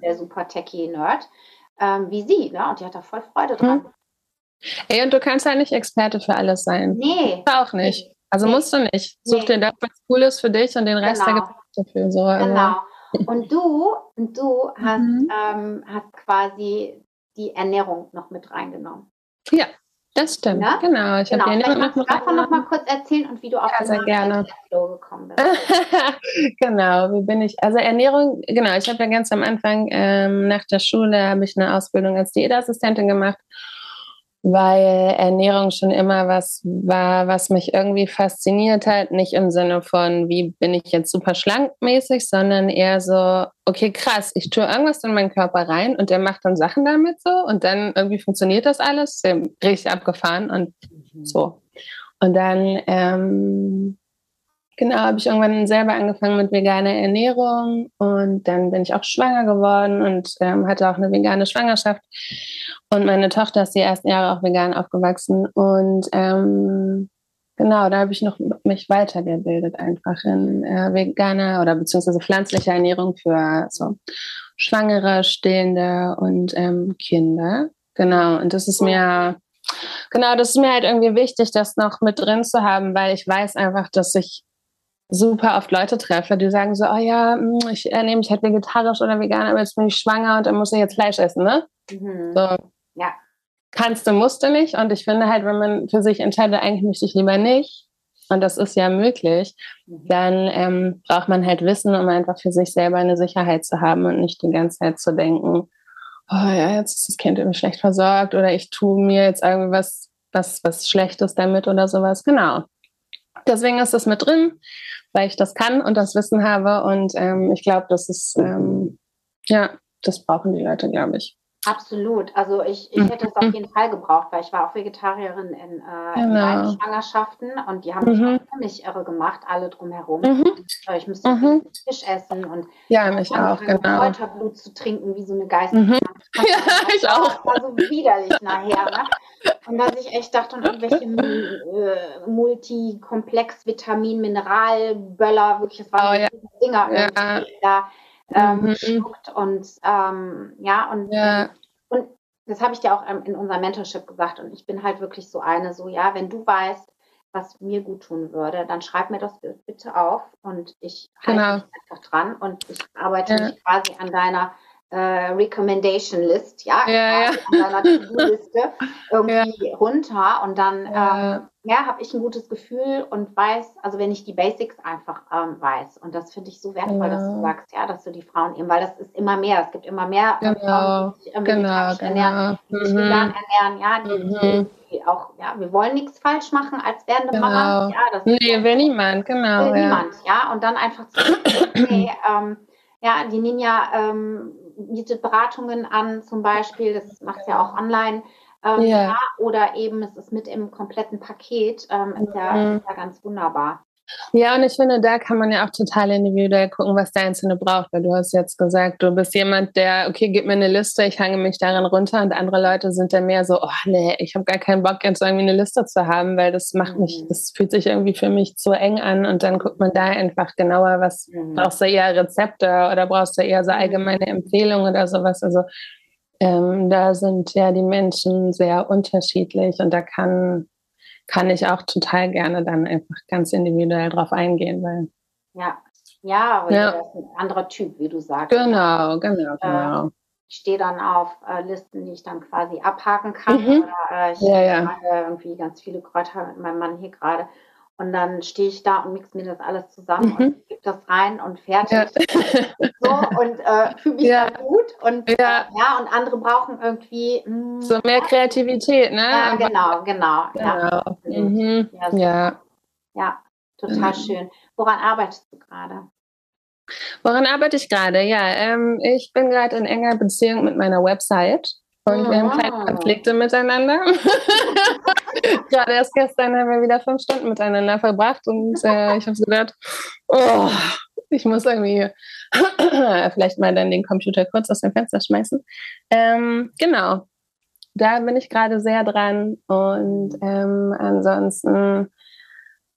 der super Techie-Nerd, ähm, wie sie, ne? Und die hat da voll Freude dran. Mhm.
Ey, und du kannst ja nicht Experte für alles sein.
Nee.
Auch nicht. Also musst du nicht. Such nee. dir das, was cool ist für dich und den Rest genau. der dafür. So,
also. genau. Und du, und du hast, mhm. ähm, hast quasi die Ernährung noch mit reingenommen.
Ja, das stimmt, ja? genau.
Ich genau. habe Vielleicht magst du davon noch mal kurz erzählen und wie du auf ja,
den gerne.
Flow gekommen bist.
genau, wie bin ich? Also Ernährung, genau. Ich habe ja ganz am Anfang ähm, nach der Schule habe ich eine Ausbildung als Diätassistentin gemacht weil Ernährung schon immer was war, was mich irgendwie fasziniert hat. Nicht im Sinne von, wie bin ich jetzt super schlankmäßig, sondern eher so, okay, krass, ich tue irgendwas in meinen Körper rein und der macht dann Sachen damit so und dann irgendwie funktioniert das alles, richtig abgefahren und mhm. so. Und dann, ähm, genau, habe ich irgendwann selber angefangen mit veganer Ernährung und dann bin ich auch schwanger geworden und ähm, hatte auch eine vegane Schwangerschaft. Und meine Tochter ist die ersten Jahre auch vegan aufgewachsen. Und ähm, genau, da habe ich noch mich weitergebildet, einfach in äh, veganer oder beziehungsweise pflanzlicher Ernährung für so Schwangere, Stillende und ähm, Kinder. Genau, und das ist mir, genau, das ist mir halt irgendwie wichtig, das noch mit drin zu haben, weil ich weiß einfach, dass ich super oft Leute treffe, die sagen so, oh ja, hm, ich ernehme mich halt vegetarisch oder vegan, aber jetzt bin ich schwanger und dann muss ich jetzt Fleisch essen, ne? Mhm. So,
ja.
Kannst du, musst du nicht. Und ich finde halt, wenn man für sich entscheidet, eigentlich möchte ich lieber nicht, und das ist ja möglich, mhm. dann ähm, braucht man halt Wissen, um einfach für sich selber eine Sicherheit zu haben und nicht die ganze Zeit zu denken, oh ja, jetzt ist das Kind irgendwie schlecht versorgt oder ich tue mir jetzt irgendwie was, was, was Schlechtes damit oder sowas. Genau. Deswegen ist das mit drin, weil ich das kann und das Wissen habe. Und ähm, ich glaube, das ist, ähm, ja, das brauchen die Leute, glaube ich.
Absolut. Also ich, ich hätte es auf mhm. jeden Fall gebraucht, weil ich war auch Vegetarierin in, äh, in genau. beiden Schwangerschaften und die haben mich mhm. auch ziemlich irre gemacht, alle drumherum. Mhm. Ich müsste mhm. Fisch essen und
ja, mich auch, genau.
Kräuterblut zu trinken, wie so eine Geistige.
Mhm. Ja, ich auch.
war so widerlich nachher. Ne? Und dass ich echt dachte, und irgendwelche äh, Multikomplex, Vitamin, Mineralböller, wirklich, das waren oh, ja. Dinger ja. da ähm, mhm. schluckt und ähm, ja und, ja. und das habe ich dir auch in unserem Mentorship gesagt und ich bin halt wirklich so eine, so ja, wenn du weißt, was mir gut tun würde, dann schreib mir das bitte auf und ich halte genau. mich einfach dran und ich arbeite ja. mich quasi an deiner äh, Recommendation List, ja,
ja, ja.
To-Do-Liste irgendwie ja. runter und dann ja, ähm, ja habe ich ein gutes Gefühl und weiß, also wenn ich die Basics einfach ähm, weiß und das finde ich so wertvoll, dass du sagst, ja, dass du die Frauen eben, weil das ist immer mehr, es gibt immer mehr
genau. Frauen, die sich ähm, genau, genau. ernähren, die sich mhm. vegan ernähren, ja, die, mhm. die, auch, ja, wir wollen nichts falsch machen als werdende genau. Mama, ja, das nee, will niemand, genau,
will niemand, ja, und dann einfach zu okay, ähm, ja, die Ninja ähm, bietet Beratungen an, zum Beispiel, das macht ja auch online. Ähm, yeah. ja, oder eben es ist mit im kompletten Paket, ähm, ist, ja, mhm. ist ja ganz wunderbar.
Ja, und ich finde, da kann man ja auch total individuell gucken, was der Einzelne braucht, weil du hast jetzt gesagt, du bist jemand, der, okay, gib mir eine Liste, ich hange mich daran runter und andere Leute sind dann mehr so, oh nee, ich habe gar keinen Bock, jetzt irgendwie eine Liste zu haben, weil das macht mich, mhm. das fühlt sich irgendwie für mich zu eng an und dann guckt man da einfach genauer, was mhm. brauchst du eher Rezepte oder brauchst du eher so allgemeine Empfehlungen oder sowas. Also ähm, da sind ja die Menschen sehr unterschiedlich und da kann kann ich auch total gerne dann einfach ganz individuell drauf eingehen, weil.
Ja, ja, aber ja. das ist ein anderer Typ, wie du sagst.
Genau, genau, genau.
Äh, ich stehe dann auf äh, Listen, die ich dann quasi abhaken kann. Mhm. Oder äh, ich
ja, ja.
irgendwie ganz viele Kräuter mit meinem Mann hier gerade. Und dann stehe ich da und mix mir das alles zusammen mhm. und gebe das rein und fertig. Ja. So, und äh, fühle mich ja. gut. Und ja. Äh, ja, und andere brauchen irgendwie.
Mh, hm, so mehr Kreativität, ne?
Ja, genau, genau.
genau. Ja. Mhm. ja.
ja. total mhm. schön. Woran arbeitest du gerade?
Woran arbeite ich gerade? Ja, ähm, ich bin gerade in enger Beziehung mit meiner Website. Und wir haben kleine ah. Konflikte miteinander. Gerade erst gestern haben wir wieder fünf Stunden miteinander verbracht und äh, ich habe so gedacht, oh, ich muss irgendwie vielleicht mal dann den Computer kurz aus dem Fenster schmeißen. Ähm, genau, da bin ich gerade sehr dran und ähm, ansonsten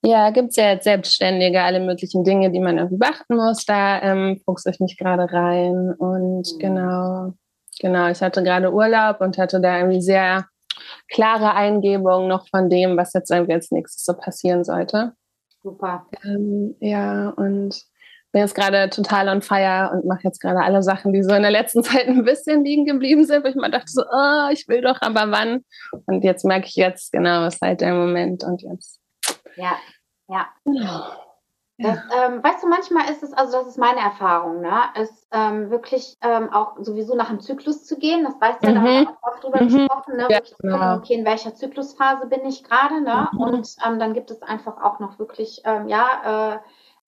ja, gibt es ja jetzt Selbstständige, alle möglichen Dinge, die man irgendwie beachten muss. Da ähm, fuchse ich mich gerade rein und mhm. genau, Genau, ich hatte gerade Urlaub und hatte da irgendwie sehr klare Eingebungen noch von dem, was jetzt irgendwie als nächstes so passieren sollte.
Super.
Ähm, ja, und bin jetzt gerade total on fire und mache jetzt gerade alle Sachen, die so in der letzten Zeit ein bisschen liegen geblieben sind, wo ich mal dachte so, oh, ich will doch, aber wann? Und jetzt merke ich jetzt, genau, ist halt der Moment und jetzt.
Ja, ja. Genau. Das, ähm, weißt du, manchmal ist es, also das ist meine Erfahrung, ne, ist ähm, wirklich ähm, auch sowieso nach dem Zyklus zu gehen. Das weißt du, mhm. da haben wir auch oft drüber mhm. gesprochen, ne, ja, zu gucken, genau. okay, in welcher Zyklusphase bin ich gerade, ne? Mhm. Und ähm, dann gibt es einfach auch noch wirklich, ähm, ja,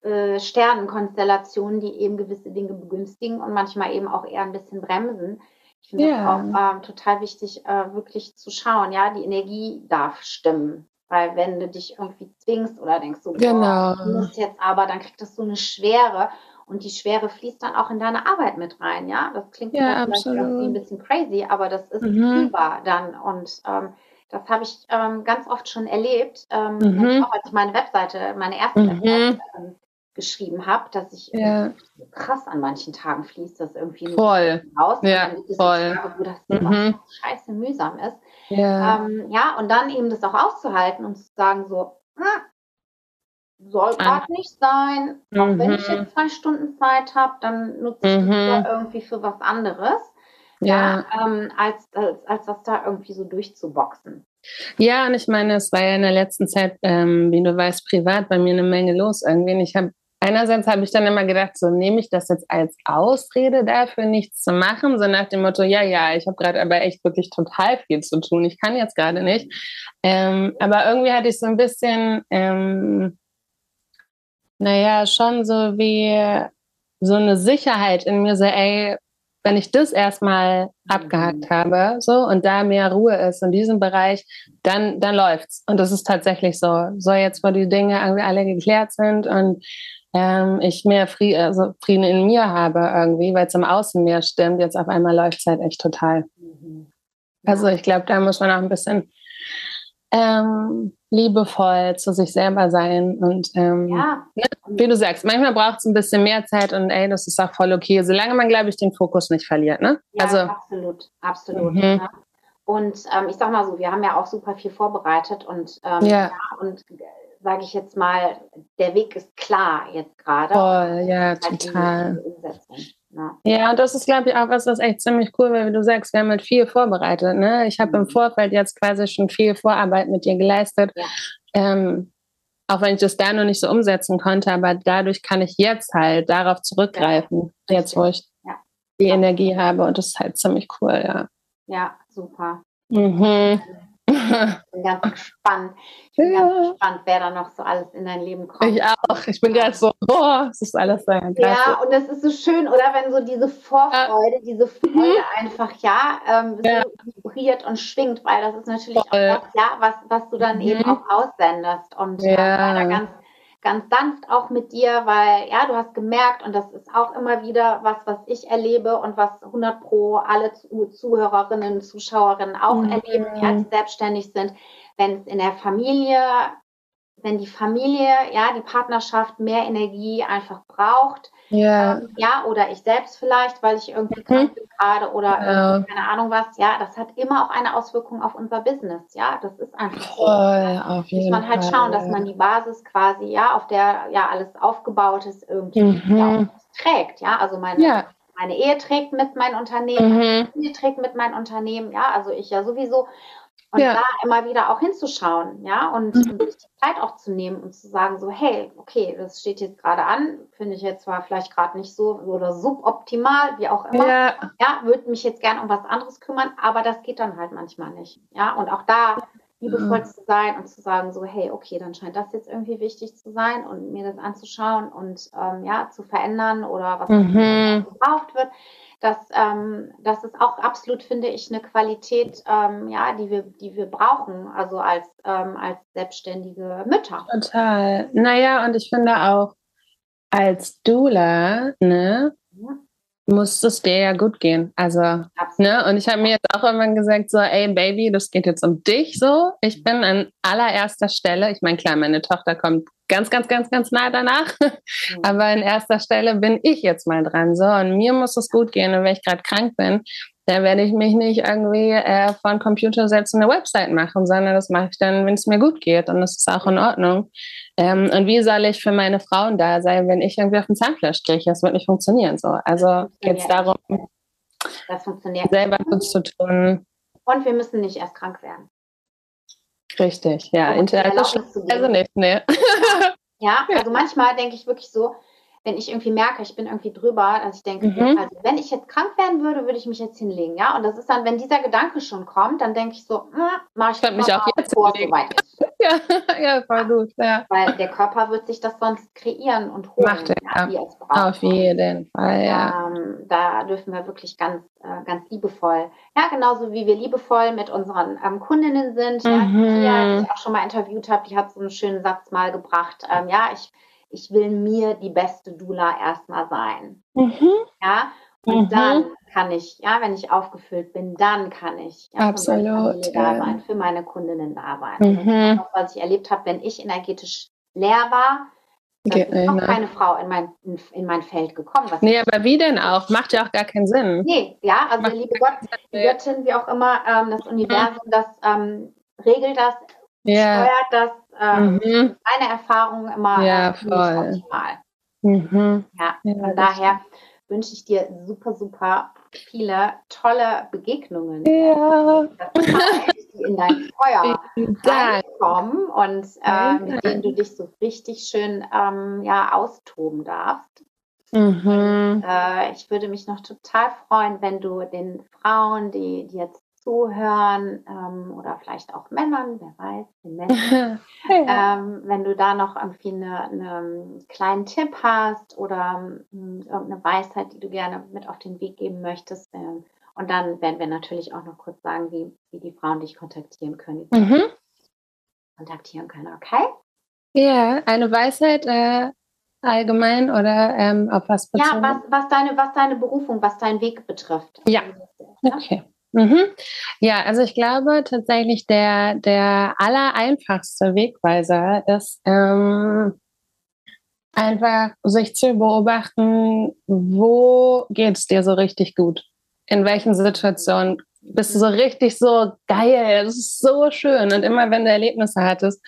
äh, äh, Sternenkonstellationen, die eben gewisse Dinge begünstigen und manchmal eben auch eher ein bisschen bremsen. Ich finde ja. das auch ähm, total wichtig, äh, wirklich zu schauen, ja, die Energie darf stimmen. Weil wenn du dich irgendwie zwingst oder denkst so,
genau.
du musst jetzt aber, dann kriegt das so eine Schwere und die Schwere fließt dann auch in deine Arbeit mit rein, ja. Das klingt ja, vielleicht irgendwie ein bisschen crazy, aber das ist mhm. dann und ähm, das habe ich ähm, ganz oft schon erlebt, ähm, mhm. auch als ich meine Webseite, meine erste mhm. Webseite ähm, geschrieben habe, dass ich ja. krass an manchen Tagen fließt das irgendwie
voll.
raus.
Ja, voll.
Tage, wo das mhm. scheiße mühsam ist. Ja. Ähm, ja, und dann eben das auch auszuhalten und zu sagen so, hm, soll gerade nicht sein. Mhm. Auch wenn ich mhm. jetzt zwei Stunden Zeit habe, dann nutze ich mhm. das irgendwie für was anderes. Ja, ja ähm, als, als, als das da irgendwie so durchzuboxen.
Ja, und ich meine, es war ja in der letzten Zeit, ähm, wie du weißt, privat bei mir eine Menge los irgendwie. Ich habe einerseits habe ich dann immer gedacht, so nehme ich das jetzt als Ausrede dafür, nichts zu machen, so nach dem Motto, ja, ja, ich habe gerade aber echt wirklich total viel zu tun, ich kann jetzt gerade nicht. Ähm, aber irgendwie hatte ich so ein bisschen, ähm, naja, schon so wie so eine Sicherheit in mir, so, ey, wenn ich das erstmal abgehakt habe, so und da mehr Ruhe ist in diesem Bereich, dann dann läuft's und das ist tatsächlich so. So jetzt, wo die Dinge irgendwie alle geklärt sind und ähm, ich mehr Frieden, also Frieden in mir habe irgendwie, weil es im Außen mehr stimmt. Jetzt auf einmal läuft es halt echt total. Mhm. Also ich glaube, da muss man auch ein bisschen ähm, liebevoll zu sich selber sein und ähm, ja. ne, wie du sagst, manchmal braucht es ein bisschen mehr Zeit und ey, das ist auch voll okay, solange man, glaube ich, den Fokus nicht verliert. Ne?
Ja, also, absolut, absolut. Mhm. Ja. Und ähm, ich sag mal so, wir haben ja auch super viel vorbereitet und, ähm, ja. und sage ich jetzt mal, der Weg ist klar jetzt gerade.
Voll, ja, halt total. Ja. ja, und das ist, glaube ich, auch was, was echt ziemlich cool wäre, wie du sagst, wir haben halt viel vorbereitet. Ne? Ich habe mhm. im Vorfeld jetzt quasi schon viel Vorarbeit mit dir geleistet. Ja. Ähm, auch wenn ich das da noch nicht so umsetzen konnte, aber dadurch kann ich jetzt halt darauf zurückgreifen, ja, jetzt wo ich die Energie habe und das ist halt ziemlich cool, ja.
Ja, super. Mhm. Ich bin ganz gespannt. Ich bin ja. ganz gespannt, wer da noch so alles in dein Leben kommt.
Ich auch. Ich bin gerade so, boah, es ist alles so.
Ja, und es ist so schön, oder? Wenn so diese Vorfreude, ja. diese Freude einfach, ja, ähm, ja. so vibriert und schwingt, weil das ist natürlich Voll. auch das, ja, was, was du dann mhm. eben auch aussendest. Und ja. äh, ganz ganz sanft auch mit dir, weil ja, du hast gemerkt und das ist auch immer wieder was, was ich erlebe und was 100 pro alle Zuhörerinnen, Zuschauerinnen auch mhm. erleben, die halt selbstständig sind, wenn es in der Familie, wenn die Familie, ja, die Partnerschaft mehr Energie einfach braucht,
ja. Ähm,
ja, oder ich selbst vielleicht, weil ich irgendwie krank mhm. bin gerade oder ja. keine Ahnung was. Ja, das hat immer auch eine Auswirkung auf unser Business. Ja, das ist einfach so.
Voll, auf jeden
Muss man halt Fall, schauen, dass man die Basis quasi, ja, auf der ja alles aufgebaut ist, irgendwie mhm. ja, trägt. Ja, also meine, ja. meine Ehe trägt mit meinem Unternehmen, mhm. meine Familie trägt mit meinem Unternehmen. Ja, also ich ja sowieso. Und ja. da immer wieder auch hinzuschauen, ja, und, mhm. und, die Zeit auch zu nehmen und zu sagen, so, hey, okay, das steht jetzt gerade an, finde ich jetzt zwar vielleicht gerade nicht so oder suboptimal, wie auch immer. Ja, ja würde mich jetzt gern um was anderes kümmern, aber das geht dann halt manchmal nicht. Ja, und auch da liebevoll mhm. zu sein und zu sagen, so, hey, okay, dann scheint das jetzt irgendwie wichtig zu sein und mir das anzuschauen und ähm, ja, zu verändern oder was mhm. gebraucht wird das, ähm, das ist auch absolut, finde ich, eine Qualität, ähm, ja, die wir, die wir brauchen, also als, ähm, als selbstständige Mütter.
Total. Naja, und ich finde auch als Doula, ne, ja. Muss es dir ja gut gehen. Also, ne, und ich habe mir jetzt auch irgendwann gesagt, so, ey Baby, das geht jetzt um dich so. Ich bin an allererster Stelle, ich meine, klar, meine Tochter kommt ganz, ganz, ganz, ganz nah danach. Mhm. Aber an erster Stelle bin ich jetzt mal dran. So, und mir muss es gut gehen. Und wenn ich gerade krank bin, dann werde ich mich nicht irgendwie äh, vor den Computer setzen und eine Website machen, sondern das mache ich dann, wenn es mir gut geht. Und das ist auch in Ordnung. Ähm, und wie soll ich für meine Frauen da sein, wenn ich irgendwie auf den Zahnfleisch kriege? Das wird nicht funktionieren. So. Also geht es darum, selber gut zu tun.
Und wir müssen nicht erst krank werden.
Richtig, ja. Interaktion also nicht, ne.
Ja, also manchmal denke ich wirklich so, wenn ich irgendwie merke, ich bin irgendwie drüber, dass ich denke, mhm. also wenn ich jetzt krank werden würde, würde ich mich jetzt hinlegen, ja. Und das ist dann, wenn dieser Gedanke schon kommt, dann denke ich so, hm, mach ich,
ich mich auch jetzt bevor es soweit ist. ja, ja, voll gut, ja.
Weil der Körper wird sich das sonst kreieren und holen.
Macht er, ja, Auf jeden Fall, ja.
Ähm, da dürfen wir wirklich ganz, äh, ganz liebevoll, ja, genauso wie wir liebevoll mit unseren ähm, Kundinnen sind. Mhm. Ja, die ich auch schon mal interviewt habe, die hat so einen schönen Satz mal gebracht. Ähm, ja, ich ich will mir die beste Dula erstmal sein. Mhm. Ja, und mhm. dann kann ich, ja, wenn ich aufgefüllt bin, dann kann ich ja,
Absolut, für meine
da sein, für meine Kundinnen da sein. Mhm. Das, was ich erlebt habe, wenn ich energetisch leer war, dann ist noch keine Frau in mein, in, in mein Feld gekommen.
Was nee, aber wie denn auch? Macht ja auch gar keinen Sinn.
Nee, ja, also Macht liebe Gott, die Göttin, wie auch immer, ähm, das Universum, das ähm, regelt das, yeah. steuert das, ähm, mhm. meine Erfahrung immer
ja, äh, voll.
Mhm. Ja, von daher wünsche ich dir super, super viele tolle Begegnungen.
Ja.
Die in dein Feuer reinkommen und äh, mit denen du dich so richtig schön ähm, ja, austoben darfst. Mhm. Und, äh, ich würde mich noch total freuen, wenn du den Frauen, die, die jetzt zuhören ähm, oder vielleicht auch Männern, wer weiß, Männern, ja. ähm, wenn du da noch irgendwie einen eine kleinen Tipp hast oder ähm, irgendeine Weisheit, die du gerne mit auf den Weg geben möchtest. Äh, und dann werden wir natürlich auch noch kurz sagen, wie, wie die Frauen dich kontaktieren können. Mhm. Kontaktieren können, okay?
Ja, eine Weisheit äh, allgemein oder ähm, auf was
bezogen? Ja, was, was, deine, was deine Berufung, was deinen Weg betrifft.
Ja, okay. Mhm. Ja, also ich glaube tatsächlich der, der allereinfachste Wegweiser ist ähm, einfach sich zu beobachten, wo geht es dir so richtig gut? In welchen Situationen bist du so richtig so geil, das ist so schön. Und immer wenn du Erlebnisse hattest,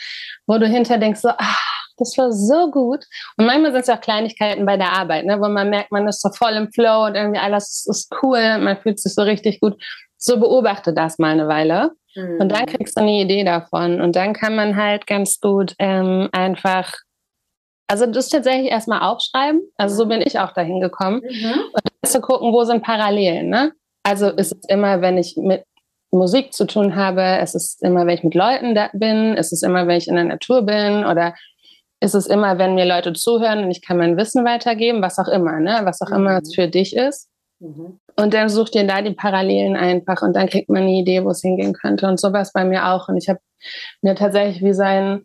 wo du hinter denkst, so, ach, das war so gut. Und manchmal sind es auch Kleinigkeiten bei der Arbeit, ne, wo man merkt, man ist so voll im Flow und irgendwie alles ist cool, man fühlt sich so richtig gut so beobachte das mal eine Weile. Mhm. Und dann mhm. kriegst du eine Idee davon. Und dann kann man halt ganz gut ähm, einfach, also das tatsächlich erstmal aufschreiben. Also so bin ich auch dahin gekommen. Mhm. Und dann zu gucken, wo sind Parallelen. Ne? Also mhm. ist es immer, wenn ich mit Musik zu tun habe, es ist immer, wenn ich mit Leuten da bin, ist es immer, wenn ich in der Natur bin oder ist es immer, wenn mir Leute zuhören und ich kann mein Wissen weitergeben, was auch immer, ne? was auch mhm. immer es für dich ist. Mhm. Und dann sucht ihr da die Parallelen einfach und dann kriegt man eine Idee, wo es hingehen könnte. Und so war es bei mir auch. Und ich habe mir tatsächlich wie sein,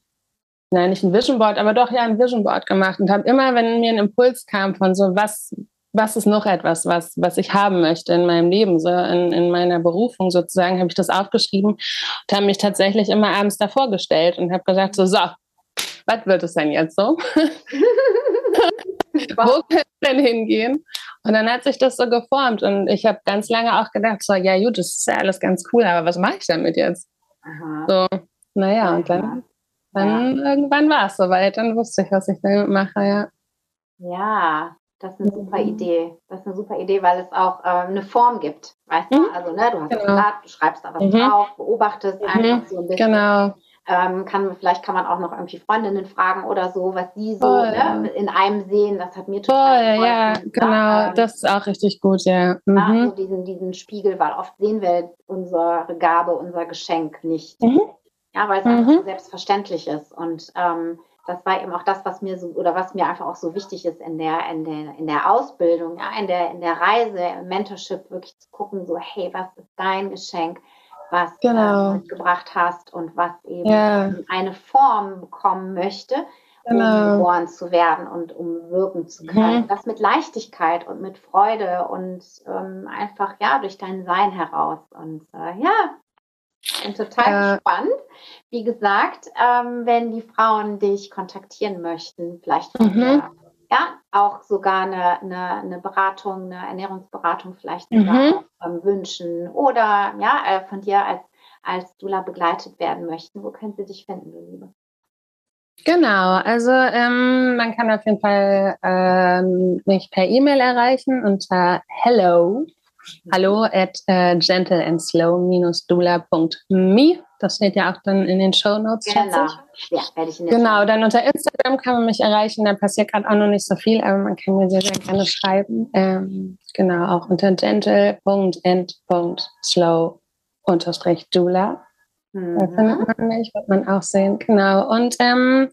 nein, nicht ein Vision Board, aber doch ja ein Vision Board gemacht und habe immer, wenn mir ein Impuls kam von so, was, was ist noch etwas, was, was ich haben möchte in meinem Leben, so in, in meiner Berufung sozusagen, habe ich das aufgeschrieben und habe mich tatsächlich immer abends davor gestellt und habe gesagt, so, so, was wird es denn jetzt so? Wo kann es denn hingehen? Und dann hat sich das so geformt und ich habe ganz lange auch gedacht, so, ja gut, das ist ja alles ganz cool, aber was mache ich damit jetzt? Aha. So, naja, und dann, dann ja. irgendwann war es soweit, dann wusste ich, was ich damit mache, ja.
Ja, Das ist eine super mhm. Idee. Das ist eine super Idee, weil es auch äh, eine Form gibt. Weißt du? Mhm. Also, ne, du hast genau. Blatt, du schreibst da was mhm. drauf, beobachtest mhm. einfach so ein bisschen.
Genau.
Ähm, kann, vielleicht kann man auch noch irgendwie Freundinnen fragen oder so, was die so ne, in einem sehen. Das hat mir total
Voll, geholfen. Ja, genau. Ähm, das ist auch richtig gut, ja.
Mhm. Also diesen, diesen Spiegel, weil oft sehen wir unsere Gabe, unser Geschenk nicht. Mhm. Ja, weil es einfach so selbstverständlich ist. Und ähm, das war eben auch das, was mir so oder was mir einfach auch so wichtig ist in der, in der, in der Ausbildung, ja, in der, in der Reise, im Mentorship, wirklich zu gucken, so, hey, was ist dein Geschenk, was genau. du mitgebracht hast und was eben ja. eine Form bekommen möchte, genau. um geboren zu werden und um wirken zu können. Mhm. Das mit Leichtigkeit und mit Freude und ähm, einfach ja durch dein Sein heraus. Und äh, ja, bin total äh, gespannt. Wie gesagt, ähm, wenn die Frauen dich kontaktieren möchten, vielleicht mhm. Ja, auch sogar eine, eine, eine, Beratung, eine Ernährungsberatung vielleicht mhm. ähm, wünschen oder ja, äh, von dir als, als Dula begleitet werden möchten, wo können sie dich finden, du Liebe?
Genau, also ähm, man kann auf jeden Fall ähm, mich per E-Mail erreichen unter hello hallo at uh, gentleandsllow-dula.me. Das steht ja auch dann in den Show Notes.
Genau, ja, werde ich in
Genau, dann unter Instagram kann man mich erreichen. Da passiert gerade auch noch nicht so viel, aber man kann mir sehr, sehr gerne schreiben. Ähm, genau, auch unter gentle.end.slow-dula. Mhm. Da findet man mich, wird man auch sehen. Genau. Und ähm,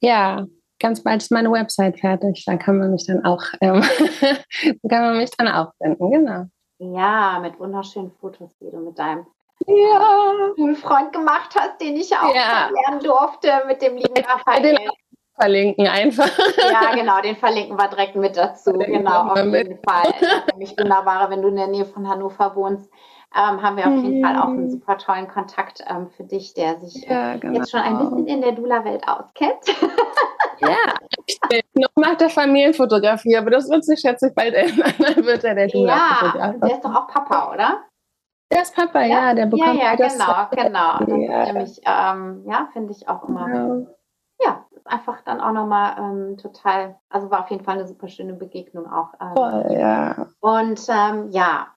ja, ganz bald ist meine Website fertig. Da kann man mich dann auch, ähm, kann man mich dann auch finden, genau.
Ja, mit wunderschönen Fotos, die du mit deinem
ja.
Freund gemacht hast, den ich auch ja. lernen durfte, mit dem lieben Raphael. Den
verlinken einfach.
Ja, genau, den verlinken wir direkt mit dazu. Den genau, auf jeden mit. Fall. Nämlich wunderbare, wenn du in der Nähe von Hannover wohnst. Ähm, haben wir auf jeden mhm. Fall auch einen mhm. super tollen Kontakt ähm, für dich, der sich ja, genau. jetzt schon ein bisschen in der Dula-Welt auskennt.
Ja, noch nach der Familienfotografie, aber das wird sich, schätze ich, bald ändern. Dann wird er der
Ja, der ist doch auch Papa, oder?
Der ist Papa, ja, ja der bekommt
Ja, ja, genau, genau. Das ja. nämlich, ähm, ja, finde ich auch immer. Genau. Ja, ist einfach dann auch nochmal ähm, total, also war auf jeden Fall eine super schöne Begegnung auch.
Ähm, Voll, ja.
Und ähm, ja,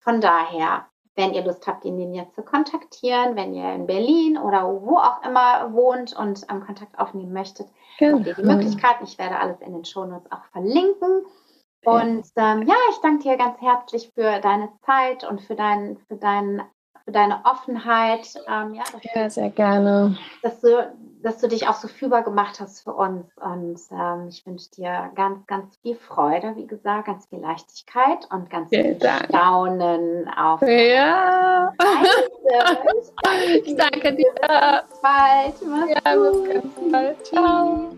von daher, wenn ihr Lust habt, ihn jetzt zu kontaktieren, wenn ihr in Berlin oder wo auch immer wohnt und ähm, Kontakt aufnehmen möchtet, genau. habt ihr die Möglichkeit. Ich werde alles in den Shownotes auch verlinken. Und ähm, ja, ich danke dir ganz herzlich für deine Zeit und für, dein, für, dein, für deine Offenheit. Ähm, ja,
ja, sehr gerne.
Dass du, dass du dich auch so fühlbar gemacht hast für uns. Und ähm, ich wünsche dir ganz, ganz viel Freude, wie gesagt, ganz viel Leichtigkeit und ganz Vielen viel Dank. Staunen auf
ja. Ich danke dir.
Bis bald.
Mach's ja, bis ganz bald. Ciao.